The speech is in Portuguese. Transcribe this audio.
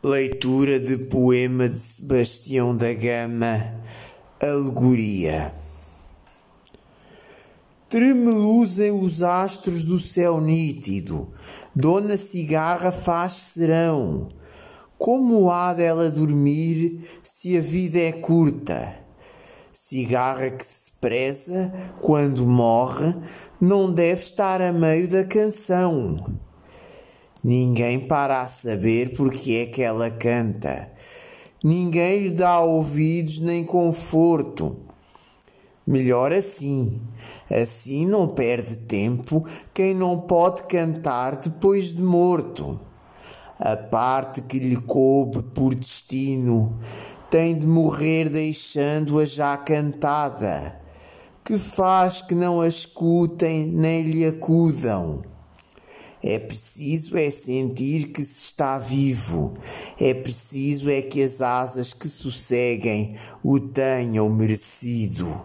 Leitura de poema de Sebastião da Gama, Alegoria. Tremeluzem os astros do céu nítido, Dona Cigarra faz serão. Como há dela dormir se a vida é curta? Cigarra que se preza, quando morre, não deve estar a meio da canção. Ninguém para a saber porque é que ela canta. Ninguém lhe dá ouvidos nem conforto. Melhor assim. Assim não perde tempo quem não pode cantar depois de morto. A parte que lhe coube por destino tem de morrer deixando-a já cantada. Que faz que não a escutem nem lhe acudam. É preciso é sentir que se está vivo. É preciso é que as asas que sosseguem o tenham merecido.